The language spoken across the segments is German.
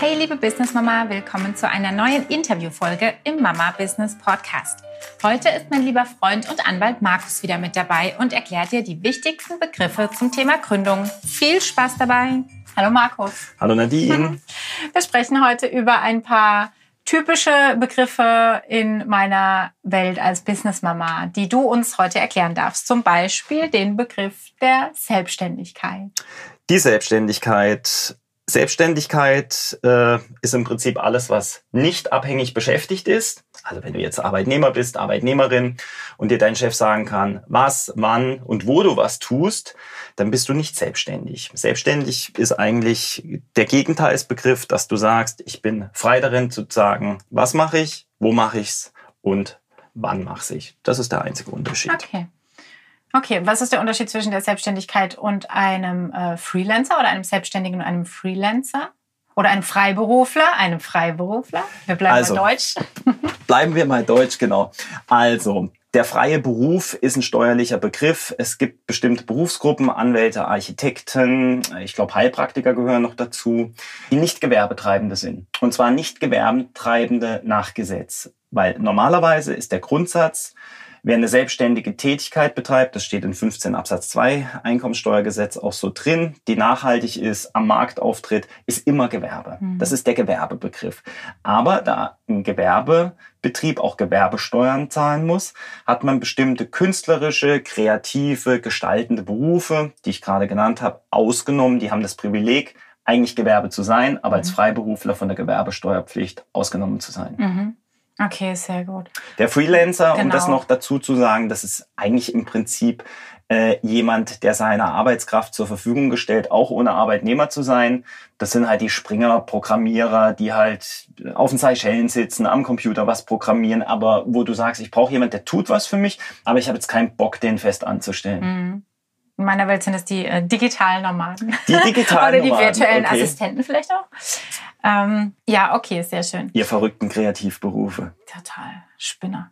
Hey liebe Business Mama, willkommen zu einer neuen Interviewfolge im Mama Business Podcast. Heute ist mein lieber Freund und Anwalt Markus wieder mit dabei und erklärt dir die wichtigsten Begriffe zum Thema Gründung. Viel Spaß dabei. Hallo Markus. Hallo Nadine. Wir sprechen heute über ein paar typische Begriffe in meiner Welt als Businessmama, die du uns heute erklären darfst. Zum Beispiel den Begriff der Selbstständigkeit. Die Selbstständigkeit Selbstständigkeit äh, ist im Prinzip alles, was nicht abhängig beschäftigt ist. Also wenn du jetzt Arbeitnehmer bist, Arbeitnehmerin und dir dein Chef sagen kann, was, wann und wo du was tust, dann bist du nicht selbstständig. Selbstständig ist eigentlich der Gegenteilsbegriff, dass du sagst, ich bin frei darin zu sagen, was mache ich, wo mache ich's und wann mache ich. Das ist der einzige Unterschied. Okay. Okay, was ist der Unterschied zwischen der Selbstständigkeit und einem äh, Freelancer oder einem Selbstständigen und einem Freelancer? Oder einem Freiberufler, einem Freiberufler? Wir bleiben also, mal deutsch. bleiben wir mal deutsch, genau. Also, der freie Beruf ist ein steuerlicher Begriff. Es gibt bestimmte Berufsgruppen, Anwälte, Architekten, ich glaube Heilpraktiker gehören noch dazu, die nicht Gewerbetreibende sind. Und zwar nicht Gewerbetreibende nach Gesetz. Weil normalerweise ist der Grundsatz, Wer eine selbstständige Tätigkeit betreibt, das steht in 15 Absatz 2 Einkommensteuergesetz auch so drin, die nachhaltig ist, am Markt auftritt, ist immer Gewerbe. Mhm. Das ist der Gewerbebegriff. Aber da ein Gewerbebetrieb auch Gewerbesteuern zahlen muss, hat man bestimmte künstlerische, kreative, gestaltende Berufe, die ich gerade genannt habe, ausgenommen. Die haben das Privileg, eigentlich Gewerbe zu sein, aber als mhm. Freiberufler von der Gewerbesteuerpflicht ausgenommen zu sein. Mhm. Okay, sehr gut. Der Freelancer, genau. um das genau. noch dazu zu sagen, das ist eigentlich im Prinzip äh, jemand, der seine Arbeitskraft zur Verfügung gestellt, auch ohne Arbeitnehmer zu sein. Das sind halt die Springer, Programmierer, die halt auf den Seychellen sitzen, am Computer was programmieren, aber wo du sagst, ich brauche jemand, der tut was für mich, aber ich habe jetzt keinen Bock, den fest anzustellen. Mhm. In meiner Welt sind es die äh, digitalen Nomaden. Die digitalen Oder die virtuellen okay. Assistenten vielleicht auch. Ähm, ja, okay, sehr schön. Ihr verrückten Kreativberufe. Total, Spinner.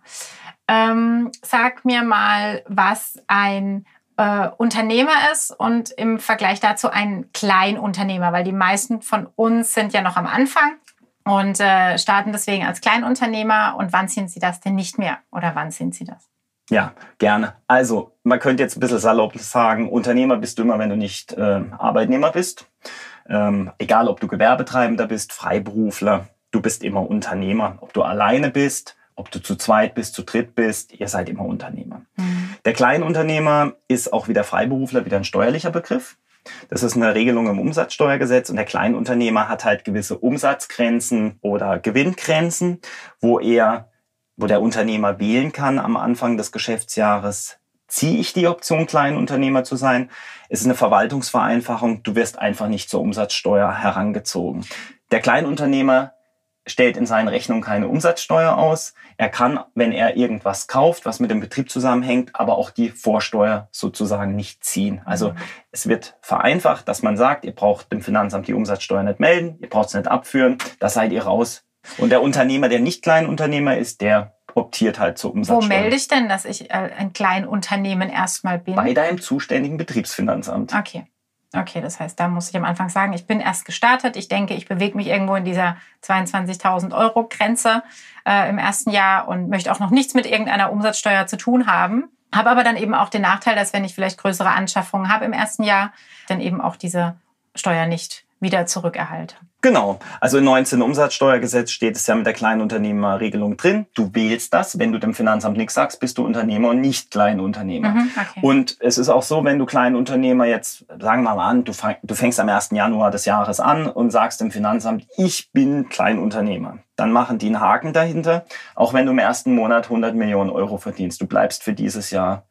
Ähm, sag mir mal, was ein äh, Unternehmer ist und im Vergleich dazu ein Kleinunternehmer, weil die meisten von uns sind ja noch am Anfang und äh, starten deswegen als Kleinunternehmer. Und wann sind sie das denn nicht mehr? Oder wann sind sie das? Ja, gerne. Also, man könnte jetzt ein bisschen salopp sagen, Unternehmer bist du immer, wenn du nicht äh, Arbeitnehmer bist. Ähm, egal, ob du Gewerbetreibender bist, Freiberufler, du bist immer Unternehmer. Ob du alleine bist, ob du zu zweit bist, zu dritt bist, ihr seid immer Unternehmer. Mhm. Der Kleinunternehmer ist auch wie der Freiberufler wieder ein steuerlicher Begriff. Das ist eine Regelung im Umsatzsteuergesetz und der Kleinunternehmer hat halt gewisse Umsatzgrenzen oder Gewinngrenzen, wo er, wo der Unternehmer wählen kann am Anfang des Geschäftsjahres, ziehe ich die Option, Kleinunternehmer zu sein. Es ist eine Verwaltungsvereinfachung. Du wirst einfach nicht zur Umsatzsteuer herangezogen. Der Kleinunternehmer stellt in seinen Rechnungen keine Umsatzsteuer aus. Er kann, wenn er irgendwas kauft, was mit dem Betrieb zusammenhängt, aber auch die Vorsteuer sozusagen nicht ziehen. Also mhm. es wird vereinfacht, dass man sagt, ihr braucht dem Finanzamt die Umsatzsteuer nicht melden, ihr braucht es nicht abführen, da seid ihr raus. Und der Unternehmer, der nicht Kleinunternehmer ist, der optiert halt zur Umsatzsteuer. Wo melde ich denn, dass ich äh, ein Kleinunternehmen erstmal bin? Bei deinem zuständigen Betriebsfinanzamt. Okay. Okay, das heißt, da muss ich am Anfang sagen, ich bin erst gestartet. Ich denke, ich bewege mich irgendwo in dieser 22.000 Euro Grenze äh, im ersten Jahr und möchte auch noch nichts mit irgendeiner Umsatzsteuer zu tun haben. Habe aber dann eben auch den Nachteil, dass wenn ich vielleicht größere Anschaffungen habe im ersten Jahr, dann eben auch diese Steuer nicht wieder zurückerhalte. Genau. Also im 19 Umsatzsteuergesetz steht es ja mit der Kleinunternehmerregelung drin. Du wählst das. Wenn du dem Finanzamt nichts sagst, bist du Unternehmer und nicht Kleinunternehmer. Mhm, okay. Und es ist auch so, wenn du Kleinunternehmer jetzt, sagen wir mal an, du, du fängst am 1. Januar des Jahres an und sagst dem Finanzamt, ich bin Kleinunternehmer. Dann machen die einen Haken dahinter. Auch wenn du im ersten Monat 100 Millionen Euro verdienst. Du bleibst für dieses Jahr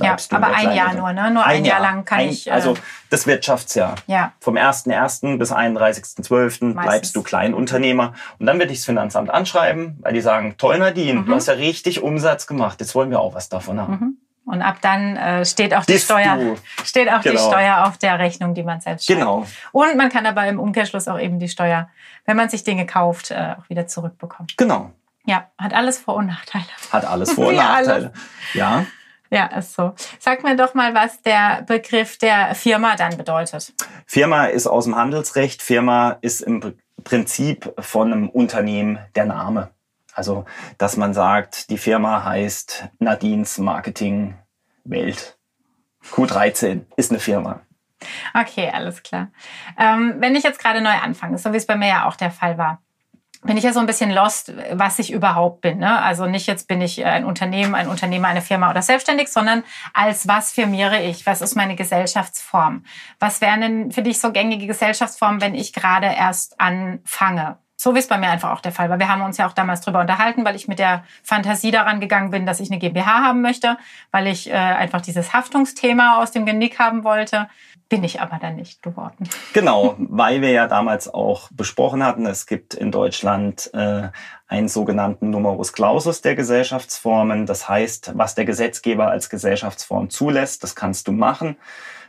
bleibst ja, du. Aber ein Jahr nur, ne? Nur ein, ein Jahr, Jahr, lang kann ein, ich. Äh, also das Wirtschaftsjahr. Ja. Vom 1.1. bis 31.12. bleibst du Kleinunternehmer. Und dann werde ich das Finanzamt anschreiben, weil die sagen, toll Nadine, mhm. du hast ja richtig Umsatz gemacht. Jetzt wollen wir auch was davon haben. Mhm. Und ab dann äh, steht auch die Bist Steuer, du. steht auch genau. die Steuer auf der Rechnung, die man selbst schreibt. Genau. Und man kann aber im Umkehrschluss auch eben die Steuer, wenn man sich Dinge kauft, äh, auch wieder zurückbekommen. Genau. Ja, hat alles Vor- und Nachteile. Hat alles Vor- und Nachteile. Ja. Ja, ist so. Sag mir doch mal, was der Begriff der Firma dann bedeutet. Firma ist aus dem Handelsrecht. Firma ist im Prinzip von einem Unternehmen der Name. Also, dass man sagt, die Firma heißt Nadines Marketing Welt. Q13 ist eine Firma. Okay, alles klar. Ähm, wenn ich jetzt gerade neu anfange, so wie es bei mir ja auch der Fall war, bin ich ja so ein bisschen lost, was ich überhaupt bin. Ne? Also nicht jetzt bin ich ein Unternehmen, ein Unternehmer, eine Firma oder selbstständig, sondern als was firmiere ich? Was ist meine Gesellschaftsform? Was wären denn für dich so gängige Gesellschaftsformen, wenn ich gerade erst anfange? So wie es bei mir einfach auch der Fall war. Wir haben uns ja auch damals drüber unterhalten, weil ich mit der Fantasie daran gegangen bin, dass ich eine GmbH haben möchte, weil ich äh, einfach dieses Haftungsthema aus dem Genick haben wollte. Bin ich aber dann nicht geworden. Genau, weil wir ja damals auch besprochen hatten, es gibt in Deutschland äh, einen sogenannten Numerus Clausus der Gesellschaftsformen. Das heißt, was der Gesetzgeber als Gesellschaftsform zulässt, das kannst du machen.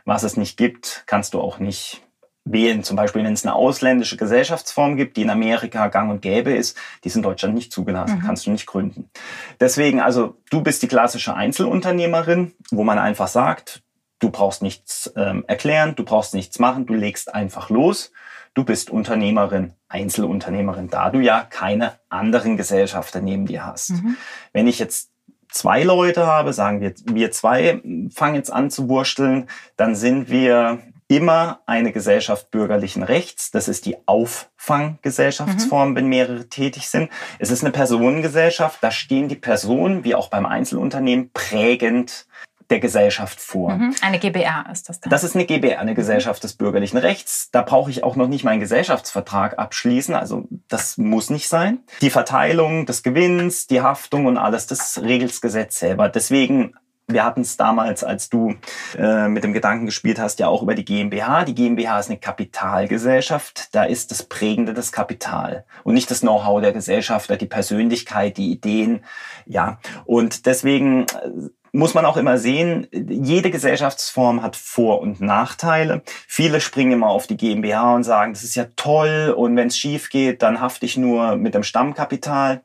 Was es nicht gibt, kannst du auch nicht wählen. Zum Beispiel, wenn es eine ausländische Gesellschaftsform gibt, die in Amerika gang und gäbe ist, die ist in Deutschland nicht zugelassen, mhm. kannst du nicht gründen. Deswegen, also du bist die klassische Einzelunternehmerin, wo man einfach sagt, du brauchst nichts ähm, erklären, du brauchst nichts machen, du legst einfach los. Du bist Unternehmerin, Einzelunternehmerin, da du ja keine anderen Gesellschafter neben dir hast. Mhm. Wenn ich jetzt zwei Leute habe, sagen wir, wir zwei fangen jetzt an zu wursteln, dann sind wir immer eine Gesellschaft bürgerlichen Rechts. Das ist die Auffanggesellschaftsform, mhm. wenn mehrere tätig sind. Es ist eine Personengesellschaft. Da stehen die Personen, wie auch beim Einzelunternehmen, prägend der Gesellschaft vor. Mhm. Eine GBR ist das dann? Das ist eine GBR, eine Gesellschaft des bürgerlichen Rechts. Da brauche ich auch noch nicht meinen Gesellschaftsvertrag abschließen. Also das muss nicht sein. Die Verteilung des Gewinns, die Haftung und alles, das regelt das Gesetz selber. Deswegen wir hatten es damals, als du äh, mit dem Gedanken gespielt hast, ja auch über die GmbH. Die GmbH ist eine Kapitalgesellschaft. Da ist das Prägende das Kapital und nicht das Know-how der Gesellschafter, die Persönlichkeit, die Ideen. Ja, und deswegen äh, muss man auch immer sehen, jede Gesellschaftsform hat Vor- und Nachteile. Viele springen immer auf die GmbH und sagen, das ist ja toll und wenn es schief geht, dann hafte ich nur mit dem Stammkapital.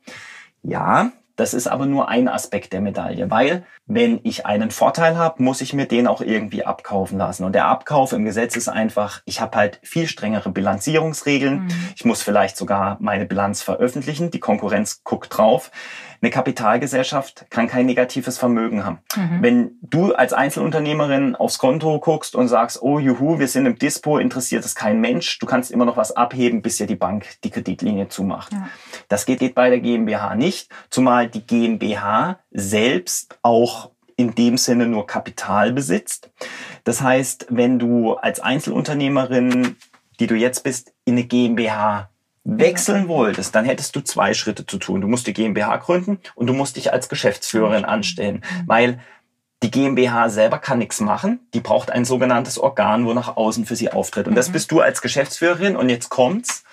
Ja, das ist aber nur ein Aspekt der Medaille, weil wenn ich einen Vorteil habe, muss ich mir den auch irgendwie abkaufen lassen. Und der Abkauf im Gesetz ist einfach, ich habe halt viel strengere Bilanzierungsregeln. Mhm. Ich muss vielleicht sogar meine Bilanz veröffentlichen. Die Konkurrenz guckt drauf. Eine Kapitalgesellschaft kann kein negatives Vermögen haben. Mhm. Wenn du als Einzelunternehmerin aufs Konto guckst und sagst, oh juhu, wir sind im Dispo, interessiert es kein Mensch, du kannst immer noch was abheben, bis dir die Bank die Kreditlinie zumacht. Ja. Das geht, geht bei der GmbH nicht, zumal die GmbH selbst auch in dem Sinne nur Kapital besitzt. Das heißt, wenn du als Einzelunternehmerin, die du jetzt bist, in eine GmbH wechseln wolltest, dann hättest du zwei Schritte zu tun. Du musst die GmbH gründen und du musst dich als Geschäftsführerin anstellen, weil die GmbH selber kann nichts machen. Die braucht ein sogenanntes Organ, wo nach außen für sie auftritt. Und das mhm. bist du als Geschäftsführerin. Und jetzt kommt's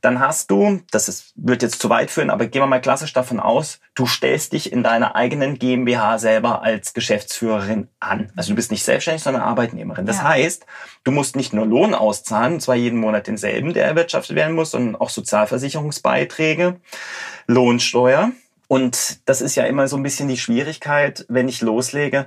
dann hast du, das ist, wird jetzt zu weit führen, aber gehen wir mal klassisch davon aus, du stellst dich in deiner eigenen GmbH selber als Geschäftsführerin an. Also du bist nicht selbstständig, sondern Arbeitnehmerin. Das ja. heißt, du musst nicht nur Lohn auszahlen, und zwar jeden Monat denselben, der erwirtschaftet werden muss, sondern auch Sozialversicherungsbeiträge, Lohnsteuer. Und das ist ja immer so ein bisschen die Schwierigkeit, wenn ich loslege,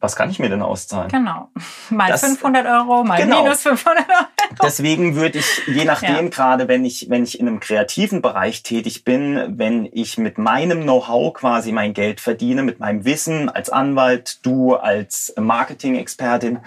was kann ich mir denn auszahlen? Genau. Mal das, 500 Euro, mal genau. minus 500 Euro. Deswegen würde ich, je nachdem, ja. gerade wenn ich, wenn ich in einem kreativen Bereich tätig bin, wenn ich mit meinem Know-how quasi mein Geld verdiene, mit meinem Wissen als Anwalt, du als Marketing-Expertin,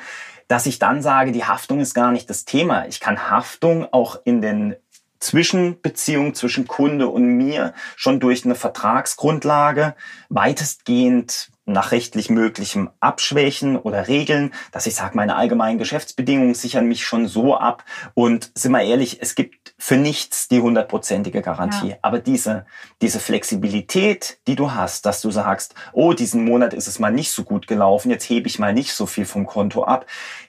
dass ich dann sage, die Haftung ist gar nicht das Thema. Ich kann Haftung auch in den Zwischenbeziehungen zwischen Kunde und mir schon durch eine Vertragsgrundlage weitestgehend nach rechtlich möglichem abschwächen oder regeln, dass ich sage, meine allgemeinen Geschäftsbedingungen sichern mich schon so ab. Und sind wir ehrlich, es gibt für nichts die hundertprozentige Garantie. Ja. Aber diese, diese Flexibilität, die du hast, dass du sagst, oh, diesen Monat ist es mal nicht so gut gelaufen, jetzt hebe ich mal nicht so viel vom Konto ab,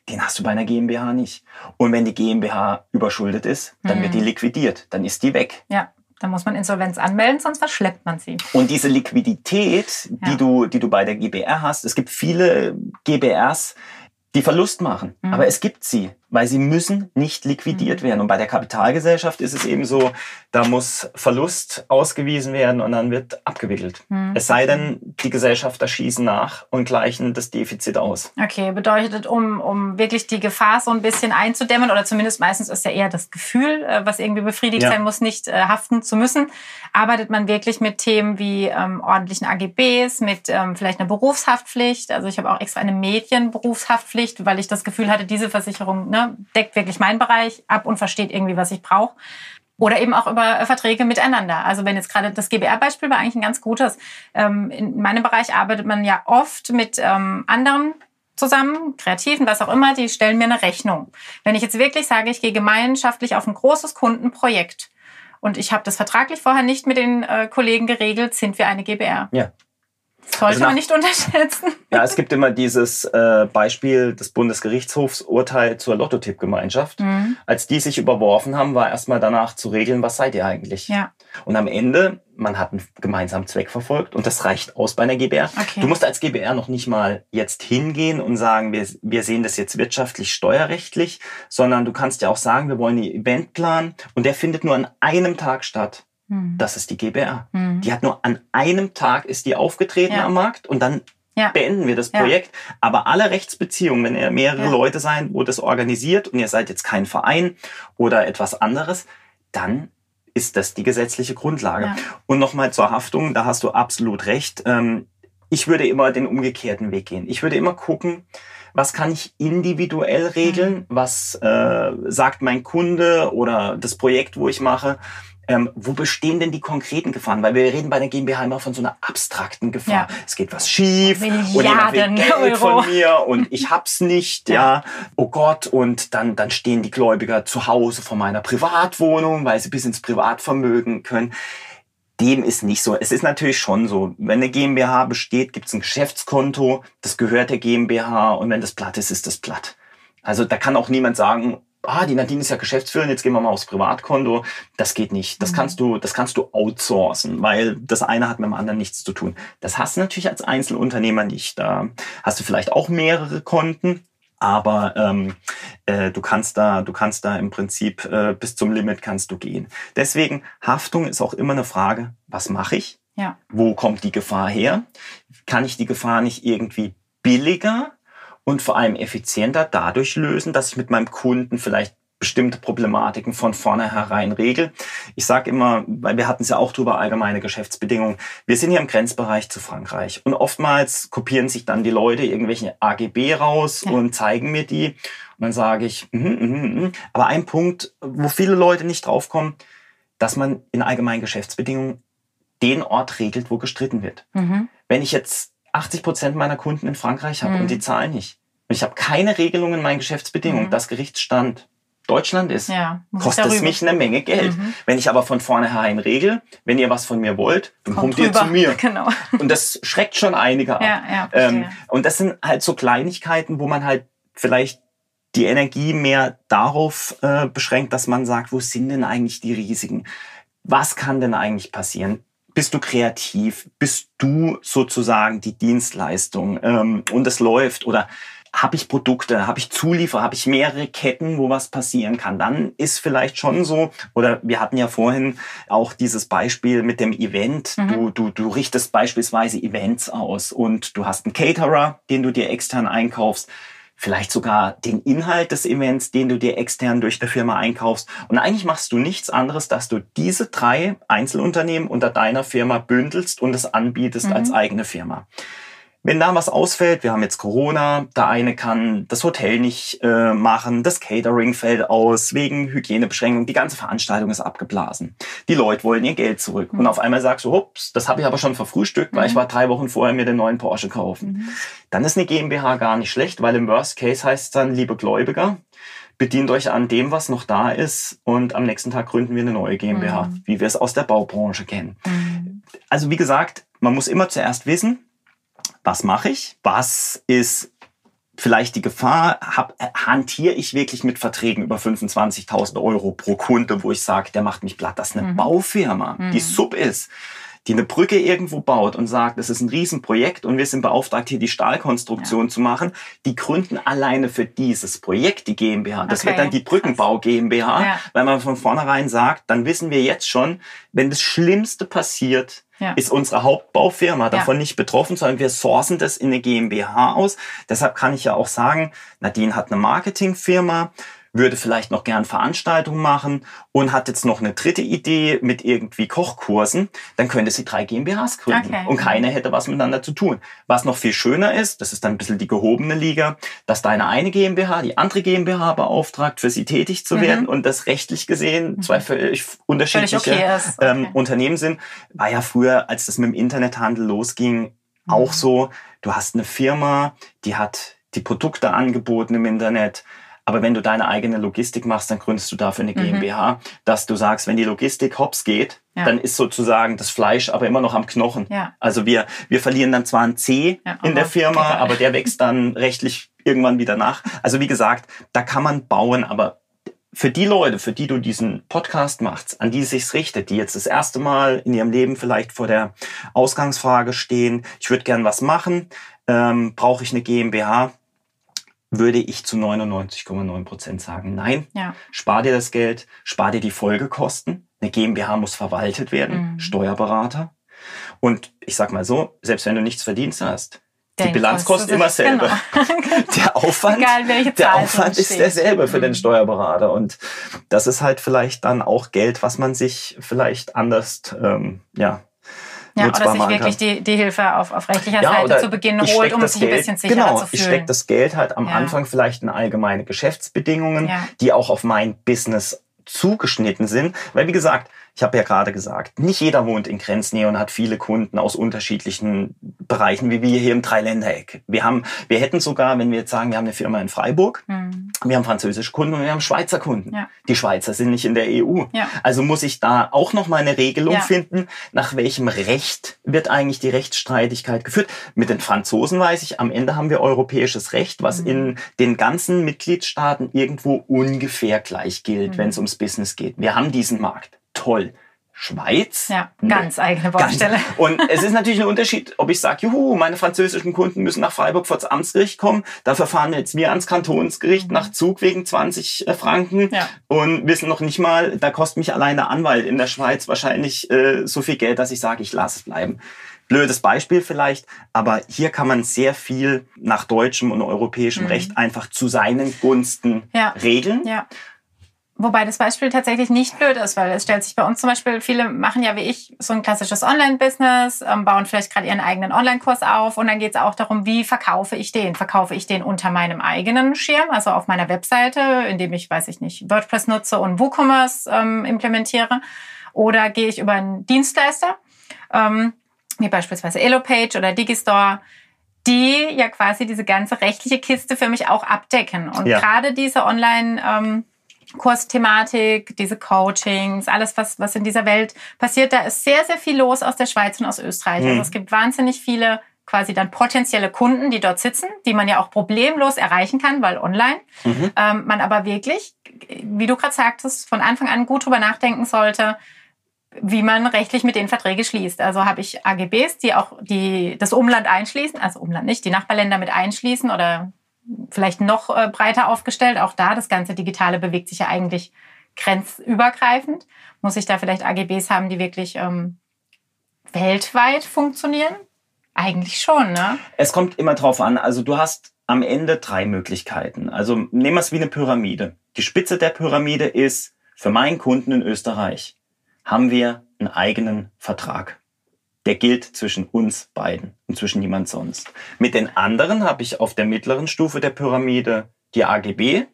den hast du bei einer GmbH nicht. Und wenn die GmbH überschuldet ist, dann mhm. wird die mhm. liquidiert, dann ist die weg. Ja. Da muss man Insolvenz anmelden, sonst verschleppt man sie. Und diese Liquidität, die, ja. du, die du bei der GBR hast, es gibt viele GBRs, die Verlust machen. Mhm. Aber es gibt sie, weil sie müssen nicht liquidiert mhm. werden. Und bei der Kapitalgesellschaft ist es eben so, da muss Verlust ausgewiesen werden und dann wird abgewickelt. Mhm. Es sei denn, die Gesellschafter schießen nach und gleichen das Defizit aus. Okay, bedeutet, um, um wirklich die Gefahr so ein bisschen einzudämmen, oder zumindest meistens ist ja eher das Gefühl, äh, was irgendwie befriedigt ja. sein muss, nicht äh, haften zu müssen, arbeitet man wirklich mit Themen wie ähm, ordentlichen AGBs, mit ähm, vielleicht einer Berufshaftpflicht. Also ich habe auch extra eine Medienberufshaftpflicht, weil ich das Gefühl hatte, diese Versicherung ne, deckt wirklich meinen Bereich ab und versteht irgendwie, was ich brauche. Oder eben auch über äh, Verträge miteinander. Also wenn jetzt gerade das GBR-Beispiel war eigentlich ein ganz gutes. Ähm, in meinem Bereich arbeitet man ja oft mit ähm, anderen zusammen, Kreativen, was auch immer, die stellen mir eine Rechnung. Wenn ich jetzt wirklich sage, ich gehe gemeinschaftlich auf ein großes Kundenprojekt und ich habe das vertraglich vorher nicht mit den äh, Kollegen geregelt, sind wir eine GBR. Ja. Sollte also nach, man nicht unterschätzen. Ja, es gibt immer dieses äh, Beispiel des Bundesgerichtshofsurteil zur Lottotipp-Gemeinschaft. Mhm. Als die sich überworfen haben, war erstmal danach zu regeln, was seid ihr eigentlich? Ja. Und am Ende, man hat einen gemeinsamen Zweck verfolgt und das reicht aus bei einer GBR. Okay. Du musst als GBR noch nicht mal jetzt hingehen und sagen, wir, wir sehen das jetzt wirtschaftlich, steuerrechtlich, sondern du kannst ja auch sagen, wir wollen ein Event planen und der findet nur an einem Tag statt. Mhm. Das ist die GBR. Mhm. Die hat nur an einem Tag ist die aufgetreten ja. am Markt und dann ja. beenden wir das Projekt. Ja. Aber alle Rechtsbeziehungen, wenn ihr mehrere Leute seid, wo das organisiert und ihr seid jetzt kein Verein oder etwas anderes, dann ist das die gesetzliche Grundlage. Und nochmal zur Haftung, da hast du absolut recht. Ähm, ich würde immer den umgekehrten Weg gehen. Ich würde immer gucken, was kann ich individuell regeln, mhm. was äh, sagt mein Kunde oder das Projekt, wo ich mache ähm, wo bestehen denn die konkreten Gefahren? Weil wir reden bei der GmbH immer von so einer abstrakten Gefahr. Ja. Es geht was schief Milliarden und jemand will Geld Euro. von mir und ich hab's nicht, ja. ja. Oh Gott, und dann, dann stehen die Gläubiger zu Hause vor meiner Privatwohnung, weil sie bis ins Privatvermögen können. Dem ist nicht so. Es ist natürlich schon so, wenn eine GmbH besteht, gibt's ein Geschäftskonto, das gehört der GmbH und wenn das platt ist, ist das platt. Also da kann auch niemand sagen, ah, die Nadine ist ja Geschäftsführerin, jetzt gehen wir mal aufs Privatkonto. Das geht nicht. Das mhm. kannst du, das kannst du outsourcen, weil das eine hat mit dem anderen nichts zu tun. Das hast du natürlich als Einzelunternehmer nicht. Da hast du vielleicht auch mehrere Konten. Aber ähm, äh, du kannst da, du kannst da im Prinzip äh, bis zum Limit kannst du gehen. Deswegen Haftung ist auch immer eine Frage: Was mache ich? Ja. Wo kommt die Gefahr her? Kann ich die Gefahr nicht irgendwie billiger und vor allem effizienter dadurch lösen, dass ich mit meinem Kunden vielleicht bestimmte Problematiken von vornherein regel. Ich sage immer, weil wir hatten es ja auch drüber, allgemeine Geschäftsbedingungen. Wir sind hier im Grenzbereich zu Frankreich und oftmals kopieren sich dann die Leute irgendwelche AGB raus ja. und zeigen mir die und dann sage ich, mm, mm, mm. aber ein Punkt, wo viele Leute nicht draufkommen, dass man in allgemeinen Geschäftsbedingungen den Ort regelt, wo gestritten wird. Mhm. Wenn ich jetzt 80 Prozent meiner Kunden in Frankreich habe mhm. und die zahlen nicht. Und ich habe keine Regelungen in meinen Geschäftsbedingungen. Mhm. Das Gerichtsstand Deutschland ist, ja, kostet es mich eine Menge Geld. Mhm. Wenn ich aber von vornherein regel, wenn ihr was von mir wollt, dann kommt, kommt ihr zu mir. Genau. Und das schreckt schon einige ab. Ja, ja, ähm, und das sind halt so Kleinigkeiten, wo man halt vielleicht die Energie mehr darauf äh, beschränkt, dass man sagt, wo sind denn eigentlich die Risiken? Was kann denn eigentlich passieren? bist du kreativ? Bist du sozusagen die Dienstleistung ähm, und es läuft? Oder habe ich Produkte, habe ich Zuliefer, habe ich mehrere Ketten, wo was passieren kann? Dann ist vielleicht schon so, oder wir hatten ja vorhin auch dieses Beispiel mit dem Event. Mhm. Du, du, du richtest beispielsweise Events aus und du hast einen Caterer, den du dir extern einkaufst vielleicht sogar den Inhalt des Events, den du dir extern durch die Firma einkaufst. Und eigentlich machst du nichts anderes, dass du diese drei Einzelunternehmen unter deiner Firma bündelst und es anbietest mhm. als eigene Firma. Wenn da was ausfällt, wir haben jetzt Corona, der eine kann das Hotel nicht äh, machen, das Catering fällt aus wegen Hygienebeschränkungen, die ganze Veranstaltung ist abgeblasen. Die Leute wollen ihr Geld zurück. Mhm. Und auf einmal sagst du, hups, das habe ich aber schon verfrühstückt, mhm. weil ich mhm. war drei Wochen vorher mir den neuen Porsche kaufen. Mhm. Dann ist eine GmbH gar nicht schlecht, weil im Worst Case heißt es dann, liebe Gläubiger, bedient euch an dem, was noch da ist und am nächsten Tag gründen wir eine neue GmbH, mhm. wie wir es aus der Baubranche kennen. Mhm. Also wie gesagt, man muss immer zuerst wissen, was mache ich? Was ist vielleicht die Gefahr? Hab, hantiere ich wirklich mit Verträgen über 25.000 Euro pro Kunde, wo ich sage, der macht mich platt. Das ist eine mhm. Baufirma, mhm. die sub ist. Die eine Brücke irgendwo baut und sagt, das ist ein Riesenprojekt und wir sind beauftragt, hier die Stahlkonstruktion ja. zu machen, die gründen alleine für dieses Projekt die GmbH. Das okay. wird dann die Brückenbau GmbH, ja. weil man von vornherein sagt, dann wissen wir jetzt schon, wenn das Schlimmste passiert, ja. ist unsere Hauptbaufirma davon ja. nicht betroffen, sondern wir sourcen das in eine GmbH aus. Deshalb kann ich ja auch sagen, Nadine hat eine Marketingfirma, würde vielleicht noch gern Veranstaltungen machen und hat jetzt noch eine dritte Idee mit irgendwie Kochkursen, dann könnte sie drei GmbHs gründen okay. und keine hätte was miteinander zu tun. Was noch viel schöner ist, das ist dann ein bisschen die gehobene Liga, dass deine eine GmbH die andere GmbH beauftragt, für sie tätig zu mhm. werden und das rechtlich gesehen mhm. zwei völlig unterschiedliche okay ähm, okay. Ähm, Unternehmen sind. War ja früher, als das mit dem Internethandel losging, mhm. auch so, du hast eine Firma, die hat die Produkte angeboten im Internet, aber wenn du deine eigene Logistik machst, dann gründest du dafür eine GmbH, mhm. dass du sagst, wenn die Logistik hops geht, ja. dann ist sozusagen das Fleisch aber immer noch am Knochen. Ja. Also wir, wir verlieren dann zwar ein C ja, in der Firma, aber der wächst dann rechtlich irgendwann wieder nach. Also wie gesagt, da kann man bauen, aber für die Leute, für die du diesen Podcast machst, an die sich's richtet, die jetzt das erste Mal in ihrem Leben vielleicht vor der Ausgangsfrage stehen, ich würde gern was machen, ähm, brauche ich eine GmbH? Würde ich zu 99,9 Prozent sagen, nein, ja. spar dir das Geld, spar dir die Folgekosten. Eine GmbH muss verwaltet werden, mhm. Steuerberater. Und ich sag mal so, selbst wenn du nichts verdienst hast, die Bilanz kostet immer selber. Genau. der Aufwand, der Aufwand ist derselbe für mhm. den Steuerberater. Und das ist halt vielleicht dann auch Geld, was man sich vielleicht anders ähm, ja, ja, oder sich wirklich die, die Hilfe auf, auf rechtlicher ja, Seite zu Beginn holt, um sich Geld, ein bisschen sicherer genau, zu fühlen. Ich stecke das Geld halt am ja. Anfang vielleicht in allgemeine Geschäftsbedingungen, ja. die auch auf mein Business zugeschnitten sind. Weil wie gesagt, ich habe ja gerade gesagt, nicht jeder wohnt in Grenznähe und hat viele Kunden aus unterschiedlichen Bereichen, wie wir hier im Dreiländereck. Wir haben, wir hätten sogar, wenn wir jetzt sagen, wir haben eine Firma in Freiburg, mhm. wir haben französische Kunden und wir haben Schweizer Kunden. Ja. Die Schweizer sind nicht in der EU. Ja. Also muss ich da auch noch mal eine Regelung ja. finden, nach welchem Recht wird eigentlich die Rechtsstreitigkeit geführt. Mit den Franzosen weiß ich, am Ende haben wir europäisches Recht, was mhm. in den ganzen Mitgliedstaaten irgendwo ungefähr gleich gilt, mhm. wenn es ums Business geht. Wir haben diesen Markt toll. Schweiz. Ja, ganz nee, eigene Baustelle. Ganz. Und es ist natürlich ein Unterschied, ob ich sage, juhu, meine französischen Kunden müssen nach Freiburg vor das Amtsgericht kommen. Dafür fahren wir jetzt wir ans Kantonsgericht mhm. nach Zug wegen 20 äh, Franken ja. und wissen noch nicht mal, da kostet mich allein der Anwalt in der Schweiz wahrscheinlich äh, so viel Geld, dass ich sage, ich lasse es bleiben. Blödes Beispiel vielleicht, aber hier kann man sehr viel nach deutschem und europäischem mhm. Recht einfach zu seinen Gunsten ja. regeln. Ja. Wobei das Beispiel tatsächlich nicht blöd ist, weil es stellt sich bei uns zum Beispiel, viele machen ja wie ich so ein klassisches Online-Business, ähm, bauen vielleicht gerade ihren eigenen Online-Kurs auf und dann geht es auch darum, wie verkaufe ich den? Verkaufe ich den unter meinem eigenen Schirm, also auf meiner Webseite, indem ich, weiß ich nicht, WordPress nutze und WooCommerce ähm, implementiere? Oder gehe ich über einen Dienstleister, ähm, wie beispielsweise Elopage oder Digistore, die ja quasi diese ganze rechtliche Kiste für mich auch abdecken. Und ja. gerade diese Online- ähm, Kursthematik, diese Coachings, alles, was, was in dieser Welt passiert, da ist sehr, sehr viel los aus der Schweiz und aus Österreich. Mhm. Also es gibt wahnsinnig viele quasi dann potenzielle Kunden, die dort sitzen, die man ja auch problemlos erreichen kann, weil online. Mhm. Ähm, man aber wirklich, wie du gerade sagtest, von Anfang an gut drüber nachdenken sollte, wie man rechtlich mit den Verträge schließt. Also habe ich AGBs, die auch die, das Umland einschließen, also Umland nicht, die Nachbarländer mit einschließen oder vielleicht noch äh, breiter aufgestellt. Auch da, das ganze Digitale bewegt sich ja eigentlich grenzübergreifend. Muss ich da vielleicht AGBs haben, die wirklich ähm, weltweit funktionieren? Eigentlich schon, ne? Es kommt immer drauf an. Also du hast am Ende drei Möglichkeiten. Also nehmen wir es wie eine Pyramide. Die Spitze der Pyramide ist, für meinen Kunden in Österreich haben wir einen eigenen Vertrag der gilt zwischen uns beiden und zwischen niemand sonst. Mit den anderen habe ich auf der mittleren Stufe der Pyramide die AGB.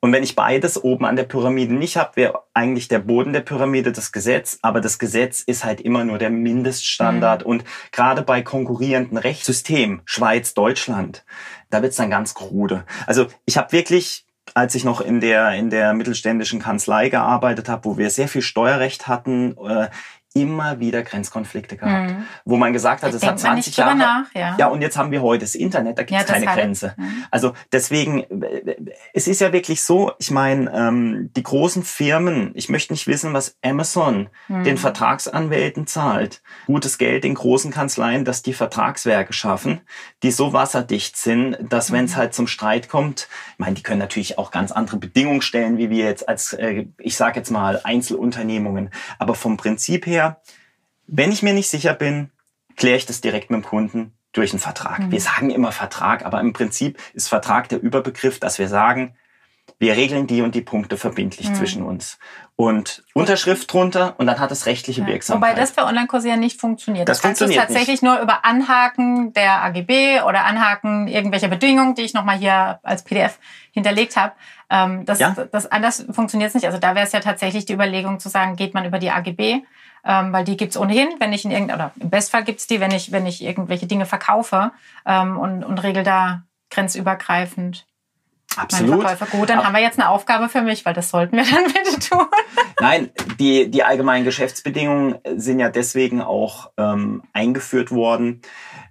Und wenn ich beides oben an der Pyramide nicht habe, wäre eigentlich der Boden der Pyramide das Gesetz. Aber das Gesetz ist halt immer nur der Mindeststandard. Mhm. Und gerade bei konkurrierenden Rechtssystemen, Schweiz, Deutschland, da wird's dann ganz krude. Also ich habe wirklich als ich noch in der in der mittelständischen Kanzlei gearbeitet habe, wo wir sehr viel Steuerrecht hatten, äh, immer wieder Grenzkonflikte gehabt, mhm. wo man gesagt hat, es hat 20 Jahre. Nach, ja. ja, und jetzt haben wir heute das Internet, da gibt es ja, keine Grenze. Mhm. Also deswegen, es ist ja wirklich so, ich meine, ähm, die großen Firmen, ich möchte nicht wissen, was Amazon mhm. den Vertragsanwälten zahlt. Gutes Geld in großen Kanzleien, dass die Vertragswerke schaffen, die so wasserdicht sind, dass wenn es mhm. halt zum Streit kommt, ich meine, die können natürlich auch ganz andere Bedingungen stellen, wie wir jetzt als, äh, ich sage jetzt mal, Einzelunternehmungen. Aber vom Prinzip her, wenn ich mir nicht sicher bin, kläre ich das direkt mit dem Kunden durch einen Vertrag. Mhm. Wir sagen immer Vertrag, aber im Prinzip ist Vertrag der Überbegriff, dass wir sagen, wir regeln die und die Punkte verbindlich mhm. zwischen uns. Und Unterschrift drunter und dann hat es rechtliche ja. Wirksamkeit. Wobei das für Online-Kurse ja nicht funktioniert. Das, das kannst funktioniert du tatsächlich nicht. nur über Anhaken der AGB oder Anhaken irgendwelcher Bedingungen, die ich nochmal hier als PDF hinterlegt habe. Ähm, das, ja? das, anders funktioniert es nicht. Also da wäre es ja tatsächlich die Überlegung zu sagen, geht man über die AGB, ähm, weil die gibt's ohnehin, wenn ich in irgendeiner, oder im Bestfall gibt's die, wenn ich, wenn ich irgendwelche Dinge verkaufe ähm, und, und regel da grenzübergreifend Absolut. Verkäufer. Gut, dann Ab haben wir jetzt eine Aufgabe für mich, weil das sollten wir dann bitte tun. Nein, die, die allgemeinen Geschäftsbedingungen sind ja deswegen auch ähm, eingeführt worden,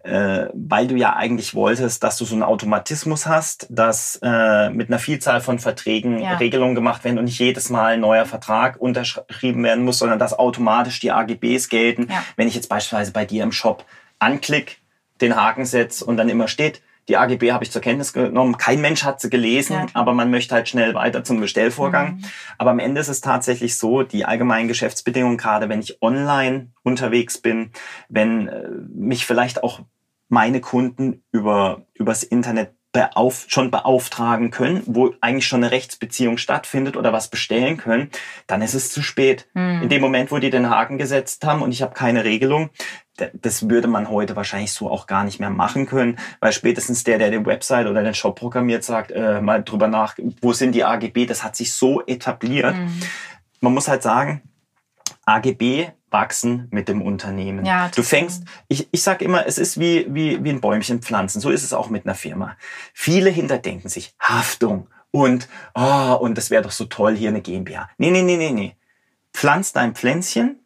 äh, weil du ja eigentlich wolltest, dass du so einen Automatismus hast, dass äh, mit einer Vielzahl von Verträgen ja. Regelungen gemacht werden und nicht jedes Mal ein neuer Vertrag unterschrieben werden muss, sondern dass automatisch die AGBs gelten. Ja. Wenn ich jetzt beispielsweise bei dir im Shop anklick, den Haken setze und dann immer steht, die AGB habe ich zur Kenntnis genommen. Kein Mensch hat sie gelesen, ja, aber man möchte halt schnell weiter zum Bestellvorgang. Mhm. Aber am Ende ist es tatsächlich so, die allgemeinen Geschäftsbedingungen, gerade wenn ich online unterwegs bin, wenn äh, mich vielleicht auch meine Kunden über übers Internet beauf schon beauftragen können, wo eigentlich schon eine Rechtsbeziehung stattfindet oder was bestellen können, dann ist es zu spät. Mhm. In dem Moment, wo die den Haken gesetzt haben und ich habe keine Regelung, das würde man heute wahrscheinlich so auch gar nicht mehr machen können, weil spätestens der, der den Website oder den Shop programmiert, sagt, äh, mal drüber nach, wo sind die AGB, das hat sich so etabliert. Mhm. Man muss halt sagen, AGB wachsen mit dem Unternehmen. Ja, du fängst, ich, ich sage immer, es ist wie, wie, wie ein Bäumchen pflanzen. So ist es auch mit einer Firma. Viele hinterdenken sich Haftung und, oh, und das wäre doch so toll, hier eine GmbH. Nee, nee, nee, nee, nee. Pflanz dein Pflänzchen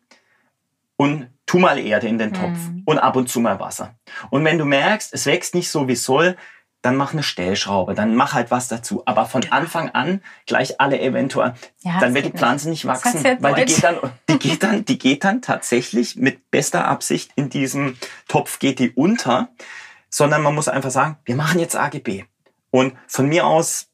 und tu mal Erde in den Topf mhm. und ab und zu mal Wasser. Und wenn du merkst, es wächst nicht so wie es soll, dann mach eine Stellschraube, dann mach halt was dazu. Aber von Anfang an gleich alle eventuell, ja, dann wird die Pflanze nicht, nicht wachsen, weil die geht, dann, die geht dann, die geht dann tatsächlich mit bester Absicht in diesem Topf geht die unter, sondern man muss einfach sagen, wir machen jetzt AGB. Und von mir aus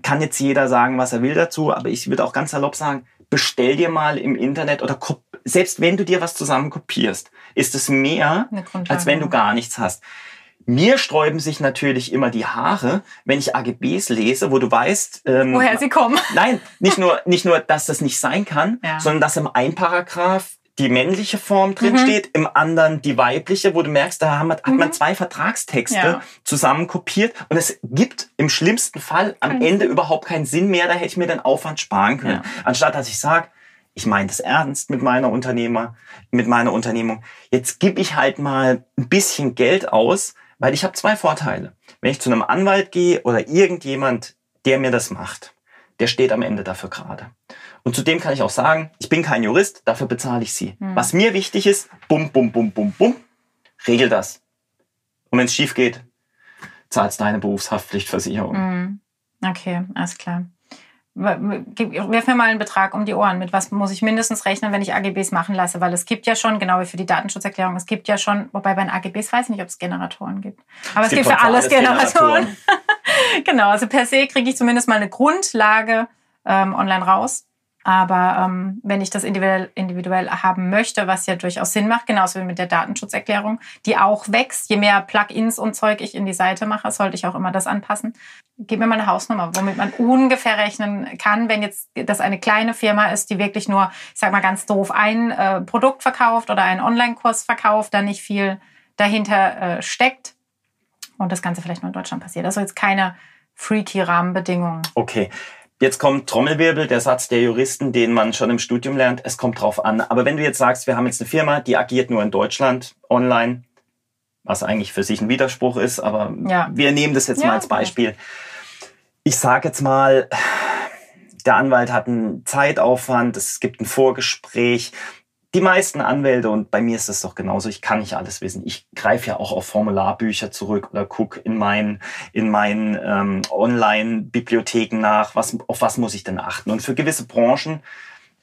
kann jetzt jeder sagen, was er will dazu, aber ich würde auch ganz salopp sagen, bestell dir mal im Internet oder selbst wenn du dir was zusammen kopierst, ist es mehr, als wenn du gar nichts hast. Mir sträuben sich natürlich immer die Haare, wenn ich AGBs lese, wo du weißt, ähm, woher sie kommen. Nein, nicht nur, nicht nur, dass das nicht sein kann, ja. sondern dass im einen Paragraph die männliche Form drin mhm. steht, im anderen die weibliche, wo du merkst, da hat man, mhm. hat man mhm. zwei Vertragstexte ja. zusammen kopiert und es gibt im schlimmsten Fall am mhm. Ende überhaupt keinen Sinn mehr, da hätte ich mir den Aufwand sparen können. Ja. Anstatt dass ich sage, ich meine das ernst mit meiner Unternehmer, mit meiner Unternehmung. Jetzt gebe ich halt mal ein bisschen Geld aus, weil ich habe zwei Vorteile. Wenn ich zu einem Anwalt gehe oder irgendjemand, der mir das macht, der steht am Ende dafür gerade. Und zudem kann ich auch sagen, ich bin kein Jurist, dafür bezahle ich sie. Mhm. Was mir wichtig ist, bum, bum, bum, bum, bum, regel das. Und wenn es schief geht, zahlst deine Berufshaftpflichtversicherung. Mhm. Okay, alles klar. Werf mir mal einen Betrag um die Ohren. Mit was muss ich mindestens rechnen, wenn ich AGBs machen lasse? Weil es gibt ja schon, genau wie für die Datenschutzerklärung, es gibt ja schon, wobei bei den AGBs weiß ich nicht, ob es Generatoren gibt. Aber es, es gibt, für alles, Generatoren. Generatoren. genau, also per se kriege ich zumindest mal eine Grundlage ähm, online raus. Aber ähm, wenn ich das individuell, individuell haben möchte, was ja durchaus Sinn macht, genauso wie mit der Datenschutzerklärung, die auch wächst, je mehr Plugins und Zeug ich in die Seite mache, sollte ich auch immer das anpassen. Gib mir mal eine Hausnummer, womit man ungefähr rechnen kann, wenn jetzt das eine kleine Firma ist, die wirklich nur, ich sag mal ganz doof, ein äh, Produkt verkauft oder einen Online-Kurs verkauft, da nicht viel dahinter äh, steckt und das Ganze vielleicht nur in Deutschland passiert. Also jetzt keine freaky Rahmenbedingungen. Okay. Jetzt kommt Trommelwirbel, der Satz der Juristen, den man schon im Studium lernt. Es kommt drauf an. Aber wenn du jetzt sagst, wir haben jetzt eine Firma, die agiert nur in Deutschland online, was eigentlich für sich ein Widerspruch ist, aber ja. wir nehmen das jetzt ja, mal als Beispiel. Ich sage jetzt mal, der Anwalt hat einen Zeitaufwand, es gibt ein Vorgespräch. Die meisten Anwälte, und bei mir ist es doch genauso, ich kann nicht alles wissen. Ich greife ja auch auf Formularbücher zurück oder gucke in meinen, in meinen ähm, Online-Bibliotheken nach, was, auf was muss ich denn achten. Und für gewisse Branchen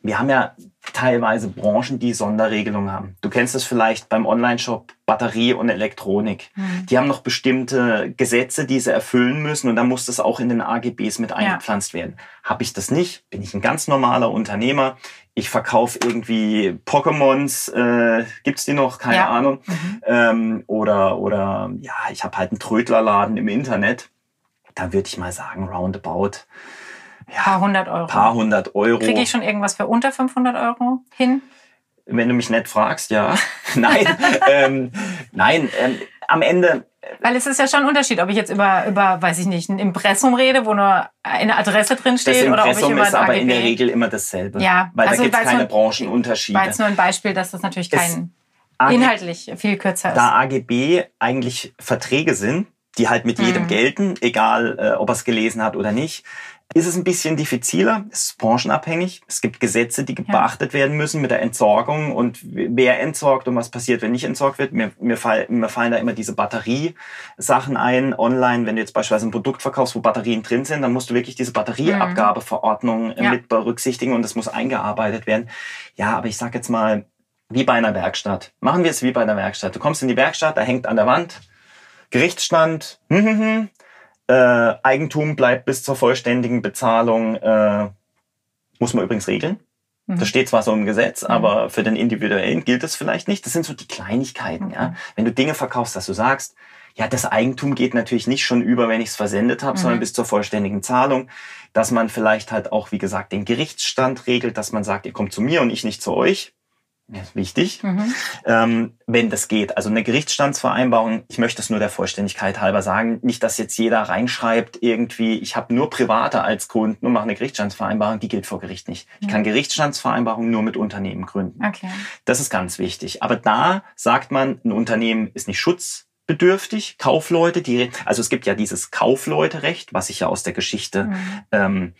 wir haben ja teilweise Branchen, die Sonderregelungen haben. Du kennst es vielleicht beim Online-Shop Batterie und Elektronik. Mhm. Die haben noch bestimmte Gesetze, die sie erfüllen müssen und dann muss das auch in den AGBs mit eingepflanzt ja. werden. Habe ich das nicht, bin ich ein ganz normaler Unternehmer. Ich verkaufe irgendwie Pokémons, äh, gibt's die noch? Keine ja. Ahnung. Mhm. Ähm, oder, oder ja, ich habe halt einen Trödlerladen im Internet. Da würde ich mal sagen, roundabout ja, paar hundert Euro. Paar hundert Euro. Kriege ich schon irgendwas für unter 500 Euro hin? Wenn du mich nett fragst, ja. nein, ähm, nein, ähm, am Ende. Weil es ist ja schon ein Unterschied, ob ich jetzt über, über, weiß ich nicht, ein Impressum rede, wo nur eine Adresse drin steht, oder ob ich über ist aber in der Regel immer dasselbe. Ja, weil also, da gibt es keine Branchenunterschiede. War jetzt nur ein Beispiel, dass das natürlich kein AG, inhaltlich viel kürzer ist. Da AGB eigentlich Verträge sind, die halt mit jedem mhm. gelten, egal äh, ob er es gelesen hat oder nicht, ist es ein bisschen diffiziler, es ist branchenabhängig. Es gibt Gesetze, die beachtet werden müssen mit der Entsorgung und wer entsorgt und was passiert, wenn nicht entsorgt wird. Mir, mir, fall, mir fallen da immer diese Batteriesachen ein online. Wenn du jetzt beispielsweise ein Produkt verkaufst, wo Batterien drin sind, dann musst du wirklich diese Batterieabgabeverordnung mhm. ja. mit berücksichtigen und das muss eingearbeitet werden. Ja, aber ich sag jetzt mal, wie bei einer Werkstatt. Machen wir es wie bei einer Werkstatt. Du kommst in die Werkstatt, da hängt an der Wand Gerichtsstand, hm, hm, hm, äh, Eigentum bleibt bis zur vollständigen Bezahlung, äh, muss man übrigens regeln. Mhm. Das steht zwar so im Gesetz, mhm. aber für den Individuellen gilt es vielleicht nicht. Das sind so die Kleinigkeiten, mhm. ja. Wenn du Dinge verkaufst, dass du sagst, ja, das Eigentum geht natürlich nicht schon über, wenn ich es versendet habe, sondern mhm. bis zur vollständigen Zahlung. Dass man vielleicht halt auch, wie gesagt, den Gerichtsstand regelt, dass man sagt, ihr kommt zu mir und ich nicht zu euch wichtig, mhm. ähm, wenn das geht. Also eine Gerichtsstandsvereinbarung, ich möchte es nur der Vollständigkeit halber sagen, nicht, dass jetzt jeder reinschreibt, irgendwie, ich habe nur Private als Kunden und mache eine Gerichtsstandsvereinbarung, die gilt vor Gericht nicht. Mhm. Ich kann Gerichtsstandsvereinbarungen nur mit Unternehmen gründen. Okay. Das ist ganz wichtig. Aber da sagt man, ein Unternehmen ist nicht schutzbedürftig. Kaufleute, die, also es gibt ja dieses Kaufleuterecht, was sich ja aus der Geschichte mhm. ähm,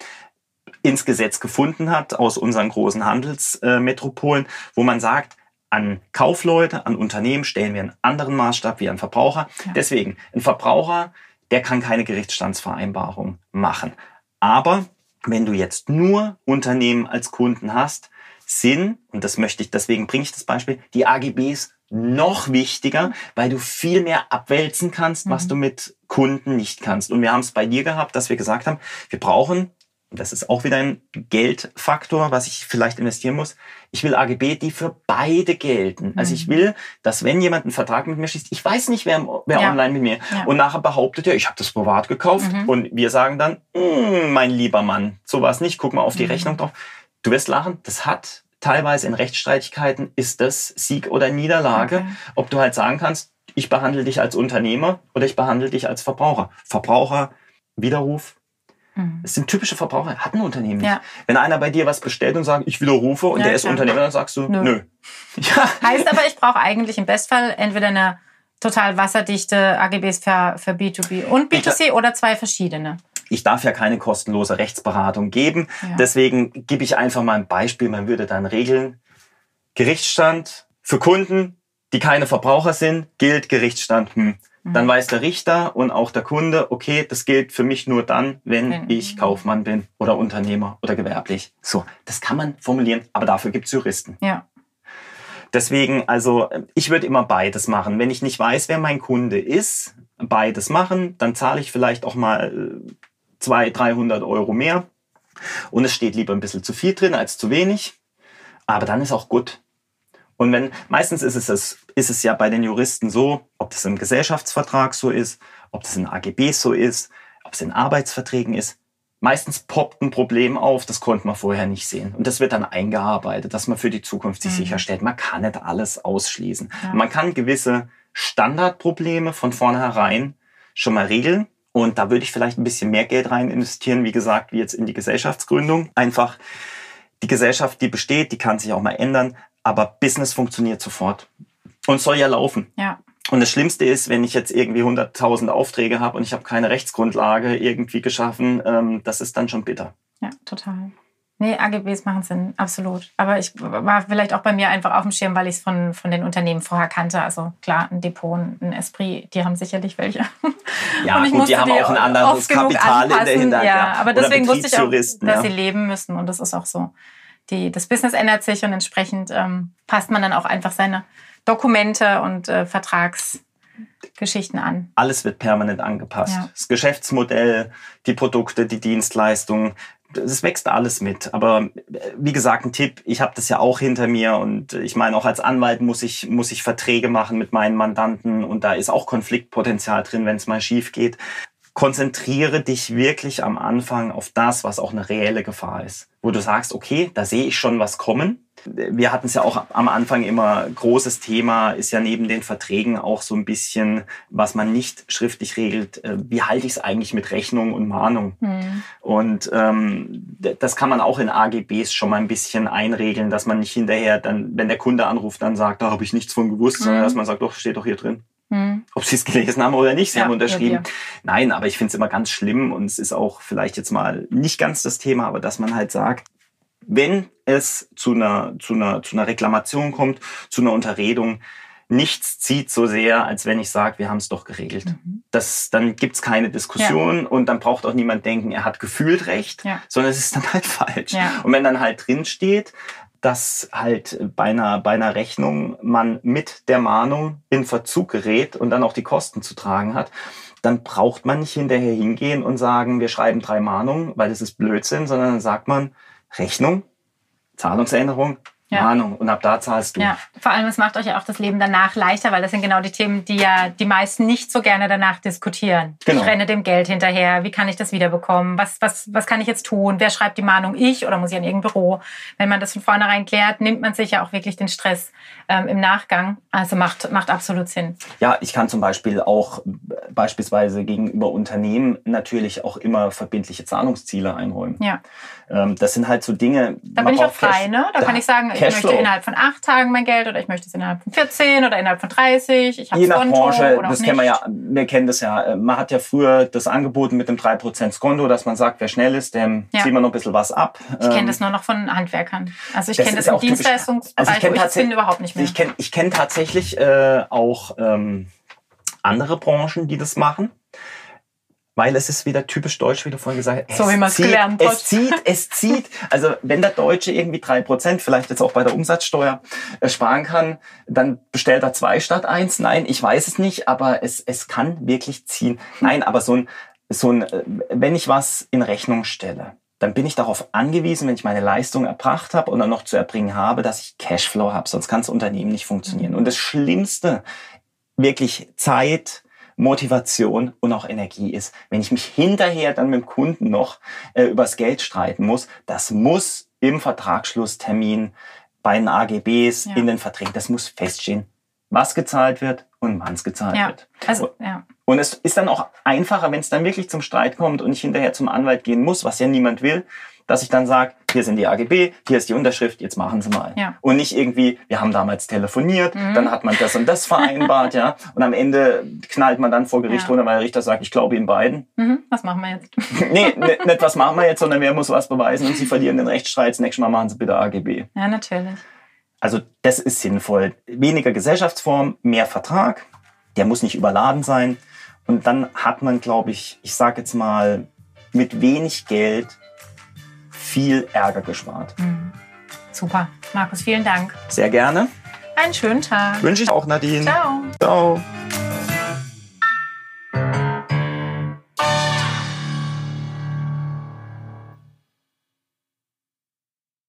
ins Gesetz gefunden hat aus unseren großen Handelsmetropolen, wo man sagt, an Kaufleute, an Unternehmen stellen wir einen anderen Maßstab wie an Verbraucher. Ja. Deswegen, ein Verbraucher, der kann keine Gerichtsstandsvereinbarung machen. Aber wenn du jetzt nur Unternehmen als Kunden hast, sind, und das möchte ich, deswegen bringe ich das Beispiel, die AGBs noch wichtiger, weil du viel mehr abwälzen kannst, was mhm. du mit Kunden nicht kannst. Und wir haben es bei dir gehabt, dass wir gesagt haben, wir brauchen das ist auch wieder ein Geldfaktor, was ich vielleicht investieren muss. Ich will AGB, die für beide gelten. Also ich mhm. will, dass wenn jemand einen Vertrag mit mir schließt, ich weiß nicht, wer, wer ja. online mit mir. Ja. Und nachher behauptet er, ich habe das privat gekauft. Mhm. Und wir sagen dann, mm, mein lieber Mann, sowas nicht, guck mal auf die mhm. Rechnung drauf. Du wirst lachen, das hat teilweise in Rechtsstreitigkeiten, ist das Sieg oder Niederlage. Okay. Ob du halt sagen kannst, ich behandle dich als Unternehmer oder ich behandle dich als Verbraucher. Verbraucher, Widerruf. Das sind typische Verbraucher, hat ein Unternehmen nicht. Ja. Wenn einer bei dir was bestellt und sagt, ich widerrufe und ja, der ist klar. Unternehmer, dann sagst du, nö. nö. Ja. Heißt aber, ich brauche eigentlich im Bestfall entweder eine total wasserdichte AGBs für, für B2B und B2C ich, oder zwei verschiedene. Ich darf ja keine kostenlose Rechtsberatung geben. Deswegen gebe ich einfach mal ein Beispiel. Man würde dann regeln, Gerichtsstand für Kunden, die keine Verbraucher sind, gilt Gerichtsstand, hm, dann mhm. weiß der Richter und auch der Kunde, okay, das gilt für mich nur dann, wenn, ich Kaufmann bin oder Unternehmer oder gewerblich. So, das kann man formulieren, aber dafür gibt's Juristen. Ja. Deswegen, also ich würde immer beides machen. Wenn ich nicht weiß, wer mein Kunde ist, beides machen, dann zahle ich vielleicht auch mal 200, 300 Euro mehr. Und es steht lieber ein bisschen zu viel drin als zu wenig. Aber dann ist auch gut. Und wenn, meistens ist es, ist es ja bei den Juristen so, ob das im Gesellschaftsvertrag so ist, ob das in AGB so ist, ob es in Arbeitsverträgen ist. Meistens poppt ein Problem auf, das konnte man vorher nicht sehen. Und das wird dann eingearbeitet, dass man für die Zukunft sich mhm. sicherstellt. Man kann nicht alles ausschließen. Ja. Man kann gewisse Standardprobleme von vornherein schon mal regeln. Und da würde ich vielleicht ein bisschen mehr Geld rein investieren, wie gesagt, wie jetzt in die Gesellschaftsgründung. Einfach die Gesellschaft, die besteht, die kann sich auch mal ändern aber Business funktioniert sofort und soll ja laufen. Ja. Und das Schlimmste ist, wenn ich jetzt irgendwie 100.000 Aufträge habe und ich habe keine Rechtsgrundlage irgendwie geschaffen, ähm, das ist dann schon bitter. Ja, total. Nee, AGBs machen Sinn, absolut. Aber ich war vielleicht auch bei mir einfach auf dem Schirm, weil ich es von, von den Unternehmen vorher kannte. Also klar, ein Depot, ein Esprit, die haben sicherlich welche. Ja, und gut, die haben auch ein anderes Kapital in der Hinterhand. Ja, ja. aber Oder deswegen wusste ich auch, dass ja. sie leben müssen. Und das ist auch so. Die, das Business ändert sich und entsprechend ähm, passt man dann auch einfach seine Dokumente und äh, Vertragsgeschichten an. Alles wird permanent angepasst. Ja. Das Geschäftsmodell, die Produkte, die Dienstleistungen, es wächst alles mit. Aber äh, wie gesagt, ein Tipp, ich habe das ja auch hinter mir und ich meine, auch als Anwalt muss ich, muss ich Verträge machen mit meinen Mandanten und da ist auch Konfliktpotenzial drin, wenn es mal schief geht. Konzentriere dich wirklich am Anfang auf das, was auch eine reelle Gefahr ist. Wo du sagst, okay, da sehe ich schon was kommen. Wir hatten es ja auch am Anfang immer, großes Thema ist ja neben den Verträgen auch so ein bisschen, was man nicht schriftlich regelt, äh, wie halte ich es eigentlich mit Rechnung und Mahnung? Hm. Und ähm, das kann man auch in AGBs schon mal ein bisschen einregeln, dass man nicht hinterher dann, wenn der Kunde anruft, dann sagt, da habe ich nichts von gewusst, sondern Mhm. dass man sagt, doch, steht doch hier drin. Hm. Ob sie es gelesen haben oder nicht, sie Ja, haben unterschrieben. ja, wir. Nein, aber ich finde es immer ganz schlimm und es ist auch vielleicht jetzt mal nicht ganz das Thema, aber dass man halt sagt, wenn es zu einer, zu einer, zu einer Reklamation kommt, zu einer Unterredung, nichts zieht so sehr, als wenn ich sage, wir haben es doch geregelt. Mhm. Das, dann gibt's keine Diskussion und dann braucht auch niemand denken, er hat gefühlt recht, Ja. sondern es ist dann halt falsch. Ja. Und wenn dann halt drin steht, dass halt bei einer, bei einer Rechnung man mit der Mahnung in Verzug gerät und dann auch die Kosten zu tragen hat, dann braucht man nicht hinterher hingehen und sagen, wir schreiben drei Mahnungen, weil das ist Blödsinn, sondern dann sagt man Rechnung, Zahlungsänderung, Ja. Mahnung und ab da zahlst du. Ja, vor allem, es macht euch ja auch das Leben danach leichter, weil das sind genau die Themen, die ja die meisten nicht so gerne danach diskutieren. Genau. Ich renne dem Geld hinterher, wie kann ich das wiederbekommen? Was, was, was kann ich jetzt tun? Wer schreibt die Mahnung? Ich oder muss ich an irgendein Büro? Wenn man das von vornherein klärt, nimmt man sich ja auch wirklich den Stress ähm, im Nachgang. Also macht, macht absolut Sinn. Ja, ich kann zum Beispiel auch beispielsweise gegenüber Unternehmen natürlich auch immer verbindliche Zahlungsziele einräumen. Ja. Ähm, das sind halt so Dinge. Da bin ich auch frei, ne? Da kann ich sagen, ich Cashflow. möchte innerhalb von acht Tagen mein Geld oder ich möchte es innerhalb von 14 oder innerhalb von 30. Ich Je nach Konto Branche, das kennen wir ja, wir kennen das ja. Äh, Man hat ja früher das angeboten mit dem 3% Konto, dass man sagt, wer schnell ist, dem Ja. ziehen wir noch ein bisschen was ab. Ich kenne Ähm, das nur noch von Handwerkern. Also ich Das kenne das im auch typisch. Dienstleistungsbereich, Also ich kenn ich das bin, überhaupt nicht mehr. Ich kenne ich kenn tatsächlich äh, auch ähm, andere Branchen, die das machen. Weil es ist wieder typisch deutsch, wie du vorhin gesagt hast. So Es wie man's zieht, gelernt hat. Es zieht, es zieht. Also wenn der Deutsche irgendwie drei Prozent, vielleicht jetzt auch bei der Umsatzsteuer, äh, sparen kann, dann bestellt er zwei statt eins. Nein, ich weiß es nicht, aber es, es kann wirklich ziehen. Nein, aber so ein, so ein, äh, wenn ich was in Rechnung stelle, dann bin ich darauf angewiesen, wenn ich meine Leistung erbracht habe und dann noch zu erbringen habe, dass ich Cashflow habe. Sonst kann das Unternehmen nicht funktionieren. Und das Schlimmste, wirklich Zeit, Motivation und auch Energie ist. Wenn ich mich hinterher dann mit dem Kunden noch äh, übers Geld streiten muss, das muss im Vertragsschlusstermin bei den AGBs, Ja. in den Verträgen, das muss feststehen, was gezahlt wird und wann es gezahlt ja, wird. also ja. Und es ist dann auch einfacher, wenn es dann wirklich zum Streit kommt und ich hinterher zum Anwalt gehen muss, was ja niemand will, dass ich dann sage, hier sind die AGB, hier ist die Unterschrift, jetzt machen Sie mal. Ja. Und nicht irgendwie, wir haben damals telefoniert, Mhm. dann hat man das und das vereinbart, ja. Und am Ende knallt man dann vor Gericht Ja. runter, weil der Richter sagt, ich glaube Ihnen beiden. Mhm. Was machen wir jetzt? nee, ne- nicht was machen wir jetzt, sondern wer muss was beweisen und Sie verlieren den Rechtsstreit. Das nächste Mal machen Sie bitte AGB. Ja, natürlich. Also das ist sinnvoll. Weniger Gesellschaftsform, mehr Vertrag. Der muss nicht überladen sein. Und dann hat man, glaube ich, ich sage jetzt mal, mit wenig Geld viel Ärger gespart. Mhm. Super. Markus, vielen Dank. Sehr gerne. Einen schönen Tag. Wünsche ich auch, Nadine. Ciao. Ciao.